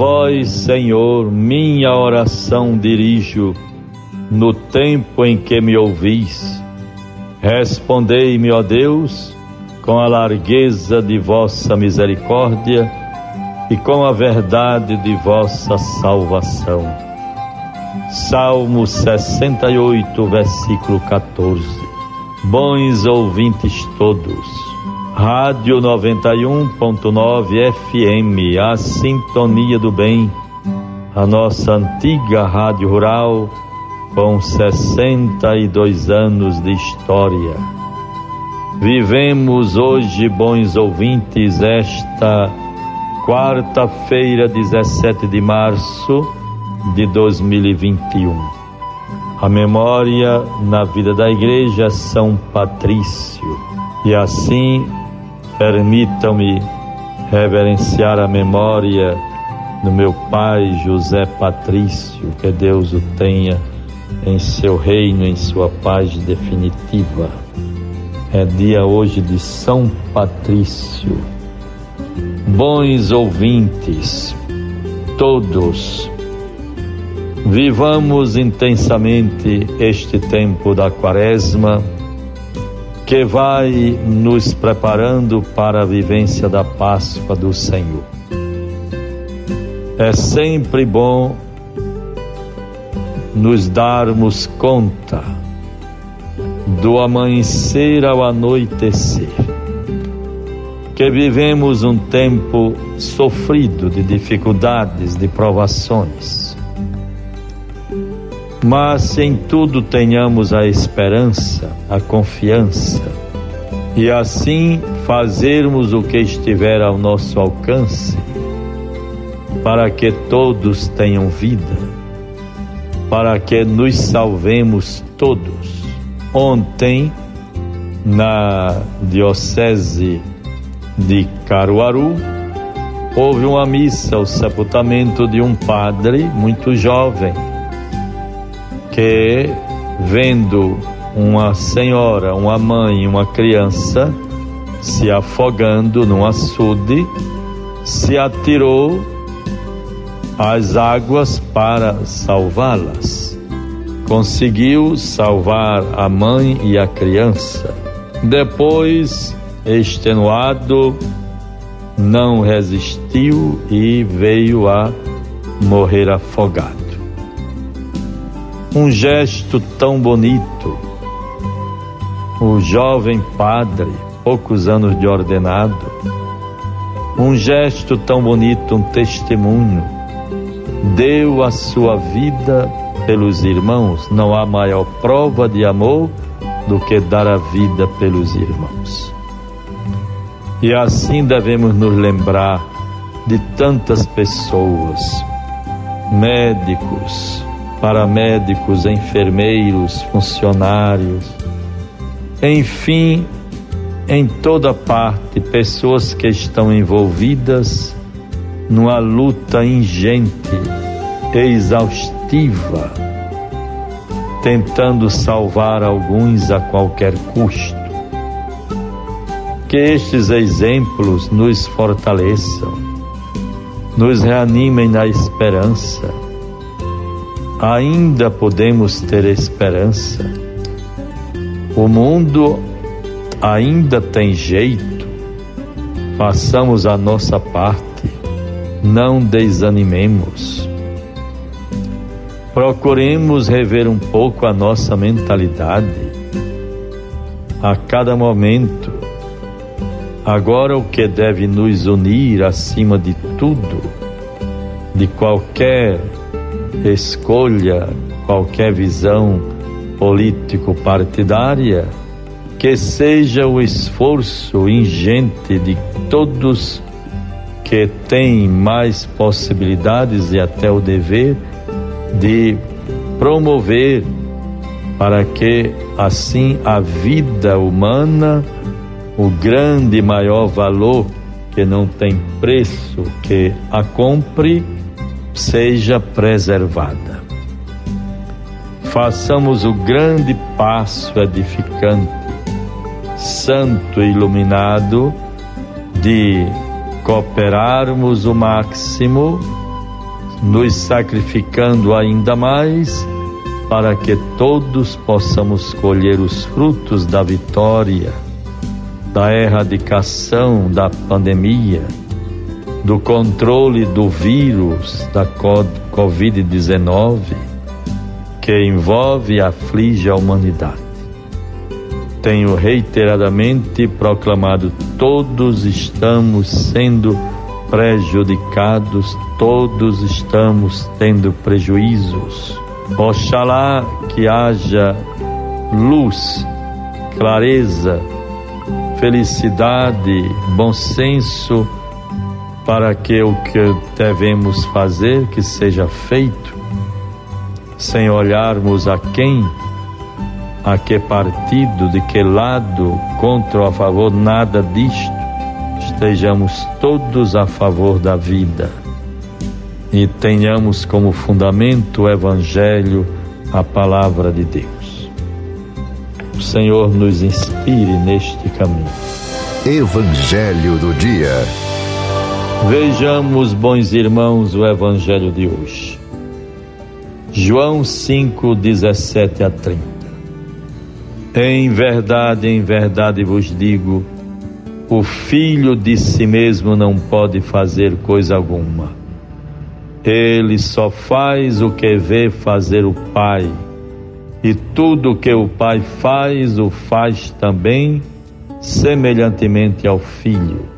Vós, Senhor, minha oração dirijo no tempo em que me ouvis. Respondei-me, ó Deus, com a largueza de vossa misericórdia e com a verdade de vossa salvação. Salmo 68, versículo 14. Bons ouvintes todos, Rádio 91.9 FM, a sintonia do bem, a nossa antiga rádio rural com 62 anos de história. Vivemos hoje, bons ouvintes, esta quarta-feira, 17 de março de 2021. A memória na vida da igreja São Patrício. E assim, permitam-me reverenciar a memória do meu pai José Patrício, que Deus o tenha em seu reino, em sua paz definitiva. É dia hoje de São Patrício. Bons ouvintes, todos, vivamos intensamente este tempo da Quaresma que vai nos preparando para a vivência da Páscoa do Senhor. É sempre bom nos darmos conta do amanhecer ao anoitecer, que vivemos um tempo sofrido de dificuldades, de provações. Mas em tudo tenhamos a esperança, a confiança, e assim fazermos o que estiver ao nosso alcance, para que todos tenham vida para que nos salvemos todos. Ontem, na Diocese de Caruaru, houve uma missa, o sepultamento de um padre muito jovem, que, vendo uma senhora, uma mãe, uma criança se afogando num açude, se atirou as águas para salvá-las. Conseguiu salvar a mãe e a criança. Depois, extenuado, não resistiu e veio a morrer afogado. Um gesto tão bonito. O jovem padre, poucos anos de ordenado, um gesto tão bonito, um testemunho deu a sua vida pelos irmãos. Não há maior prova de amor do que dar a vida pelos irmãos. E assim devemos nos lembrar de tantas pessoas, médicos, paramédicos, enfermeiros, funcionários, enfim, em toda parte, pessoas que estão envolvidas numa luta ingente exaustiva, tentando salvar alguns a qualquer custo. Que estes exemplos nos fortaleçam, nos reanimem na esperança. Ainda podemos ter esperança. O mundo ainda tem jeito. Façamos a nossa parte. Não desanimemos procuremos rever um pouco a nossa mentalidade a cada momento. Agora, o que deve nos unir acima de tudo, de qualquer escolha, qualquer visão político-partidária, que seja o esforço ingente de todos que têm mais possibilidades e até o dever de promover para que assim a vida humana, o grande e maior valor que não tem preço que a compre, seja preservada. Façamos o grande passo edificante, santo e iluminado, de cooperarmos o máximo nos sacrificando ainda mais para que todos possamos colher os frutos da vitória, da erradicação da pandemia, do controle do vírus da Covid-19 que envolve e aflige a humanidade. Tenho reiteradamente proclamado: todos estamos sendo prejudicados, todos estamos tendo prejuízos Oxalá que haja luz, clareza, felicidade, bom senso para que o que devemos fazer que seja feito, sem olharmos a quem, a que partido, de que lado, contra ou a favor, nada disto, estejamos todos a favor da vida e tenhamos como fundamento o Evangelho, a palavra de Deus. O Senhor nos inspire neste caminho. Evangelho do Dia. Vejamos, bons irmãos, o Evangelho de hoje. João 5, 17 a 30. Em verdade, em verdade vos digo: o filho de si mesmo não pode fazer coisa alguma ele só faz o que vê fazer o Pai, e tudo o que o Pai faz, o faz também, semelhantemente ao Filho.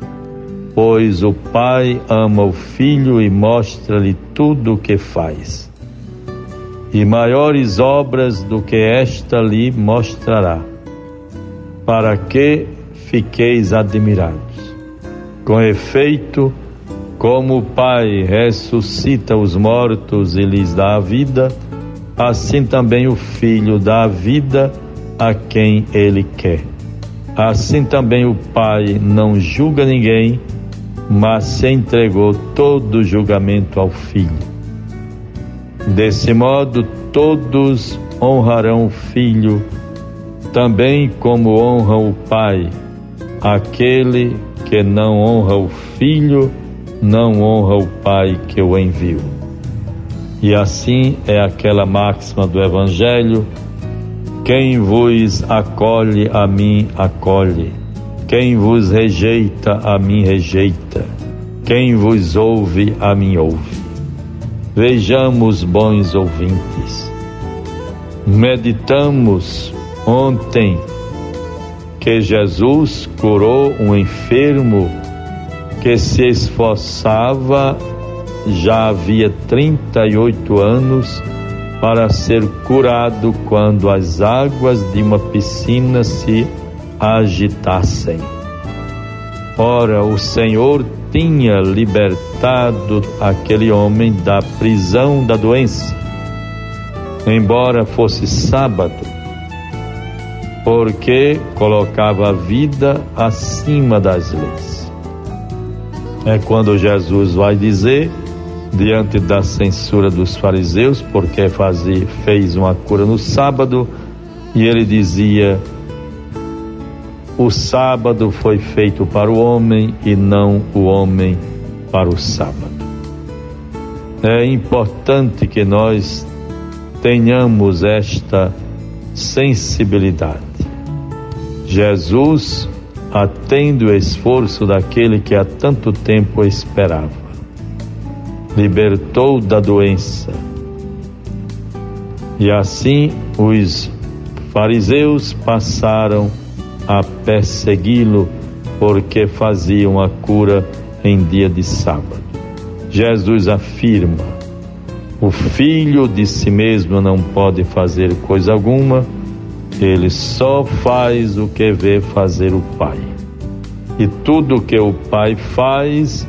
Pois o Pai ama o Filho e mostra-lhe tudo o que faz. E maiores obras do que esta lhe mostrará, para que fiqueis admirados. Com efeito, como o Pai ressuscita os mortos e lhes dá a vida, assim também o Filho dá a vida a quem ele quer. Assim também o Pai não julga ninguém, mas se entregou todo o julgamento ao Filho. Desse modo, todos honrarão o Filho, também como honram o Pai. Aquele que não honra o Filho, não honra o Pai que o enviou. E assim é aquela máxima do Evangelho: quem vos acolhe a mim, acolhe, quem vos rejeita a mim, rejeita, quem vos ouve a mim, ouve. Vejamos, bons ouvintes, meditamos ontem que Jesus curou um enfermo que se esforçava já havia 38 anos para ser curado quando as águas de uma piscina se agitassem. Ora, o Senhor tinha libertado aquele homem da prisão da doença, embora fosse sábado, porque colocava a vida acima das leis é quando Jesus vai dizer, diante da censura dos fariseus, porque fazia, fez uma cura no sábado, e ele dizia: O sábado foi feito para o homem e não o homem para o sábado. É importante que nós tenhamos esta sensibilidade. Jesus atende o esforço daquele que há tanto tempo esperava. Libertou da doença. E assim os fariseus passaram a persegui-lo porque faziam a cura em dia de sábado. Jesus afirma: o filho de si mesmo não pode fazer coisa alguma ele só faz o que vê fazer o Pai. E tudo que o Pai faz,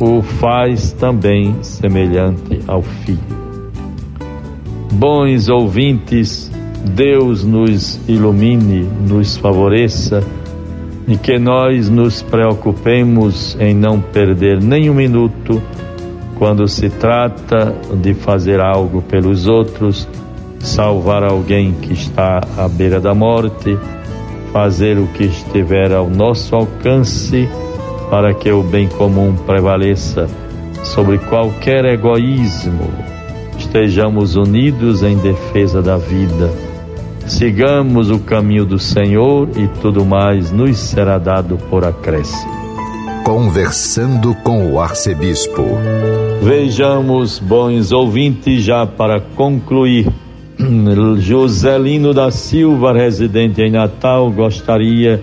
o faz também semelhante ao Filho. Bons ouvintes, Deus nos ilumine, nos favoreça e que nós nos preocupemos em não perder nem um minuto quando se trata de fazer algo pelos outros salvar alguém que está à beira da morte, fazer o que estiver ao nosso alcance para que o bem comum prevaleça, sobre qualquer egoísmo. Estejamos unidos em defesa da vida. Sigamos o caminho do Senhor e tudo mais nos será dado por acréscimo. Conversando com o arcebispo. Vejamos, bons ouvintes, já para concluir. Joselino da Silva, residente em Natal, gostaria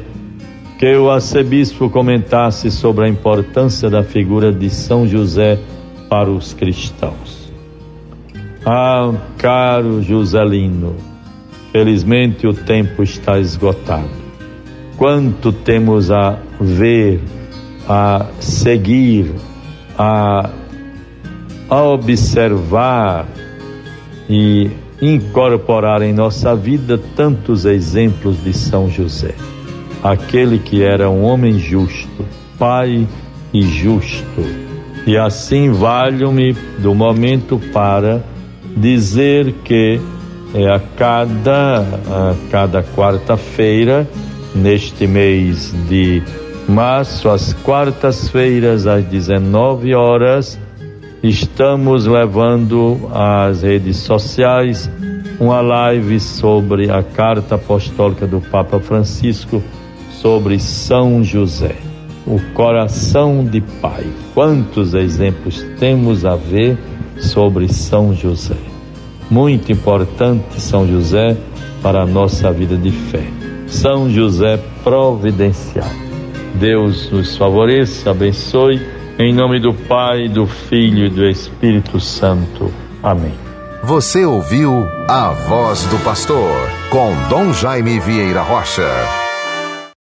que o arcebispo comentasse sobre a importância da figura de São José para os cristãos. Ah, caro Joselino, felizmente o tempo está esgotado. Quanto temos a ver, a seguir, a, a observar e incorporar em nossa vida tantos exemplos de São José aquele que era um homem justo, pai e justo. E assim valho-me do momento para dizer que é, a cada, a cada quarta-feira, neste mês de março, às quartas-feiras, às 19 horas, estamos levando às redes sociais uma live sobre a carta apostólica do Papa Francisco sobre São José, o coração de pai. Quantos exemplos temos a ver sobre São José? Muito importante São José para a nossa vida de fé. São José providencial. Deus nos favoreça, abençoe, em nome do Pai, do Filho e do Espírito Santo. Amém. Você ouviu a voz do pastor com Dom Jaime Vieira Rocha.